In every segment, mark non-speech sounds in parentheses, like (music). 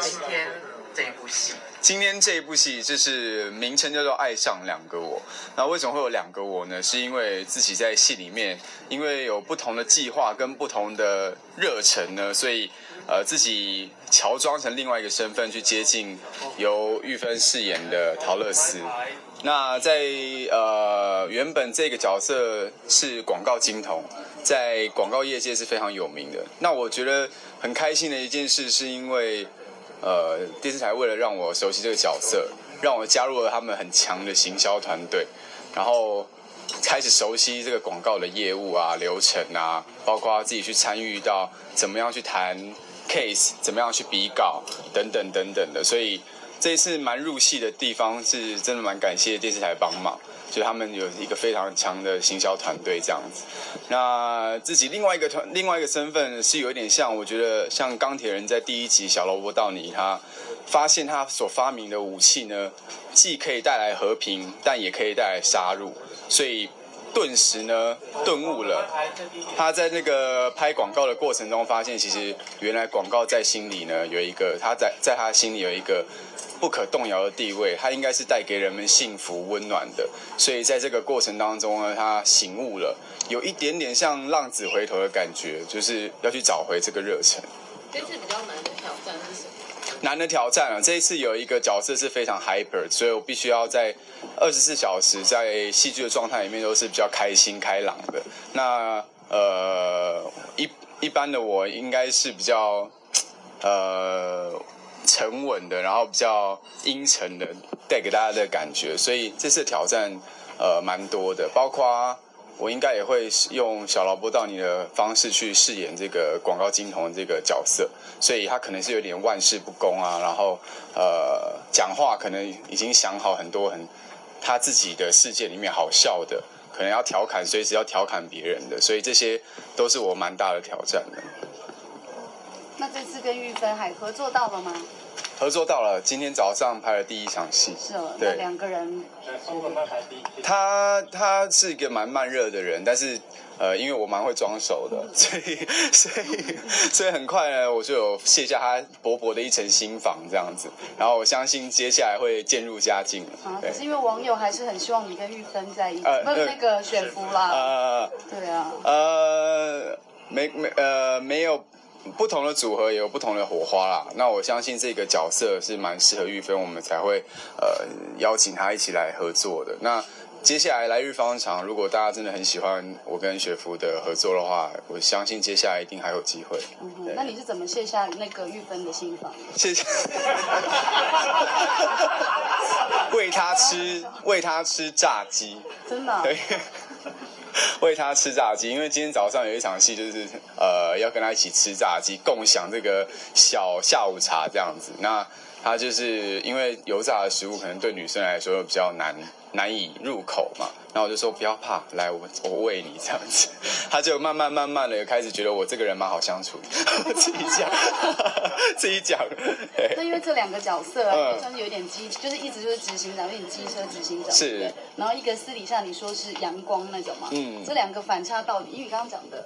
今天这一部戏，今天这一部戏就是名称叫做《爱上两个我》。那为什么会有两个我呢？是因为自己在戏里面，因为有不同的计划跟不同的热忱呢，所以呃自己乔装成另外一个身份去接近由玉芬饰演的陶乐斯。那在呃原本这个角色是广告金童，在广告业界是非常有名的。那我觉得很开心的一件事，是因为呃电视台为了让我熟悉这个角色，让我加入了他们很强的行销团队，然后开始熟悉这个广告的业务啊、流程啊，包括自己去参与到怎么样去谈 case，怎么样去比稿等等等等的，所以。这一次蛮入戏的地方，是真的蛮感谢电视台帮忙，就他们有一个非常强的行销团队这样子。那自己另外一个团，另外一个身份是有一点像，我觉得像钢铁人在第一集小萝卜道尼，他发现他所发明的武器呢，既可以带来和平，但也可以带来杀戮，所以。顿时呢，顿悟了。他在那个拍广告的过程中，发现其实原来广告在心里呢有一个，他在在他心里有一个不可动摇的地位。他应该是带给人们幸福温暖的。所以在这个过程当中呢，他醒悟了，有一点点像浪子回头的感觉，就是要去找回这个热忱。这次比较难的挑战是什么？难的挑战啊！这一次有一个角色是非常 hyper，所以我必须要在二十四小时在戏剧的状态里面都是比较开心开朗的。那呃一一般的我应该是比较呃沉稳的，然后比较阴沉的带给大家的感觉。所以这次挑战呃蛮多的，包括。我应该也会用小劳勃道尼的方式去饰演这个广告金童这个角色，所以他可能是有点万事不公啊，然后呃讲话可能已经想好很多很他自己的世界里面好笑的，可能要调侃，随时要调侃别人的，所以这些都是我蛮大的挑战的。那这次跟玉芬还合作到了吗？合作到了，今天早上拍了第一场戏。是哦，对，两个人。他他是一个蛮慢热的人，但是呃，因为我蛮会装熟的，所以所以所以很快呢，我就有卸下他薄薄的一层心防这样子。然后我相信接下来会渐入佳境。啊，可是因为网友还是很希望你跟玉芬在一起，不是那个选服啦。呃，对啊。呃，没没呃没有。不同的组合也有不同的火花啦。那我相信这个角色是蛮适合玉芬，我们才会呃邀请他一起来合作的。那接下来来日方长，如果大家真的很喜欢我跟雪芙的合作的话，我相信接下来一定还有机会。嗯那你是怎么卸下那个玉芬的心房？谢谢。(laughs) 喂他吃，喂他吃炸鸡。真的。(laughs) 喂他吃炸鸡，因为今天早上有一场戏，就是呃要跟他一起吃炸鸡，共享这个小下午茶这样子。那他就是因为油炸的食物可能对女生来说比较难难以入口嘛，然后我就说不要怕，来我我喂你这样子。(laughs) 他就慢慢慢慢的开始觉得我这个人蛮好相处，自己讲自己讲。(laughs) (laughs) 那因为这两个角色啊算是有点机，就是一直就是执行长，有点机车执行长。是。然后一个私底下你说是阳光那种嘛，嗯，这两个反差到底，因为你刚刚讲的。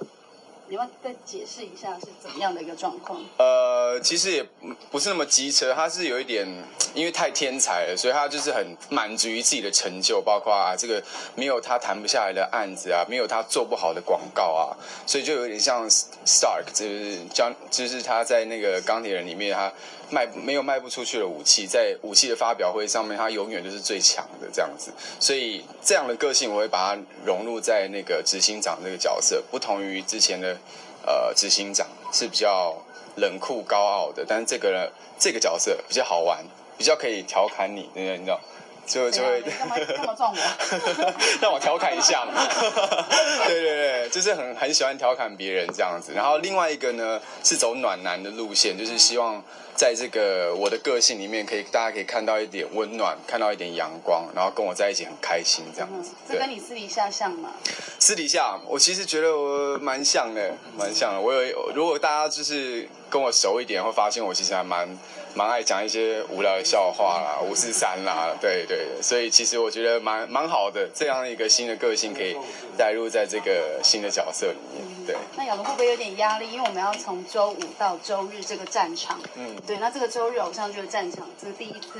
你要再解释一下是怎么样的一个状况？呃，其实也不是那么机车，他是有一点，因为太天才了，所以他就是很满足于自己的成就，包括啊这个没有他谈不下来的案子啊，没有他做不好的广告啊，所以就有点像 Stark，就是将就是他在那个钢铁人里面，他卖没有卖不出去的武器，在武器的发表会上面，他永远都是最强的这样子，所以这样的个性我会把它融入在那个执行长这个角色，不同于之前的。呃，执行长是比较冷酷高傲的，但是这个这个角色比较好玩，比较可以调侃你，对不对？你知道，就就会干嘛干嘛撞我？(laughs) 让我调侃一下嘛。(laughs) 对对对，就是很很喜欢调侃别人这样子。然后另外一个呢，是走暖男的路线，就是希望。在这个我的个性里面，可以大家可以看到一点温暖，看到一点阳光，然后跟我在一起很开心这样子。这跟你私底下像吗？私底下，我其实觉得我蛮像的，蛮像的。我有，如果大家就是跟我熟一点，会发现我其实还蛮蛮爱讲一些无聊的笑话啦，五四三啦，对对，所以其实我觉得蛮蛮好的，这样一个新的个性可以带入在这个新的角色里面。对，那亚龙会不会有点压力？因为我们要从周五到周日这个战场，嗯，对，那这个周日偶像剧的战场，这是第一次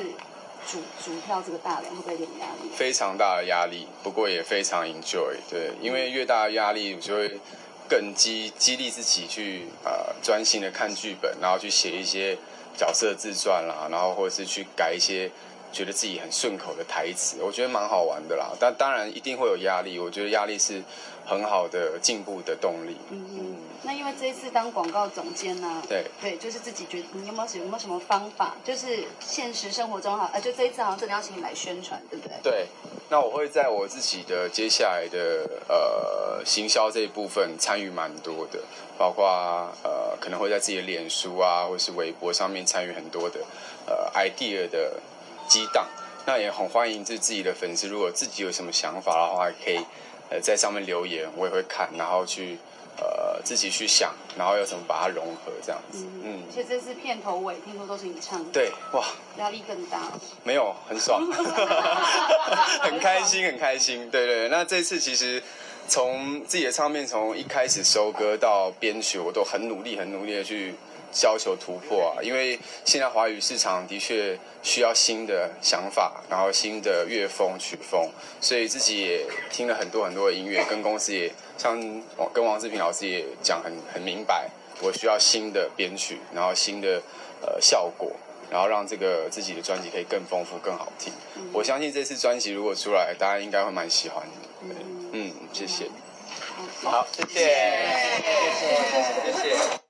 主主跳这个大梁，会不会有点压力？非常大的压力，不过也非常 enjoy。对，因为越大的压力，就会更激激励自己去呃专心的看剧本，然后去写一些角色自传啦，然后或者是去改一些觉得自己很顺口的台词，我觉得蛮好玩的啦。但当然一定会有压力，我觉得压力是很好的进步的动力。嗯嗯。那因为这一次当广告总监呢，对对，就是自己觉得你有没有有没有什么方法？就是现实生活中哈，呃，就这一次好像真的要请你来宣传，对不对？对。那我会在我自己的接下来的呃行销这一部分参与蛮多的，包括呃可能会在自己的脸书啊，或是微博上面参与很多的呃 idea 的激荡。那也很欢迎自自己的粉丝，如果自己有什么想法的话，可以呃在上面留言，我也会看，然后去。呃，自己去想，然后要怎么把它融合，这样子。嗯，其实这次片头尾听说都是你唱的。对，哇，压力更大。没有，很爽，(laughs) 很开心，很开心。对对，那这次其实从自己的唱片从一开始收歌到编曲，我都很努力，很努力的去。要求突破啊，因为现在华语市场的确需要新的想法，然后新的乐风曲风，所以自己也听了很多很多的音乐，跟公司也像跟王志平老师也讲很很明白，我需要新的编曲，然后新的呃效果，然后让这个自己的专辑可以更丰富、更好听。我相信这次专辑如果出来，大家应该会蛮喜欢的。嗯，谢谢。好，谢谢，谢谢，谢谢。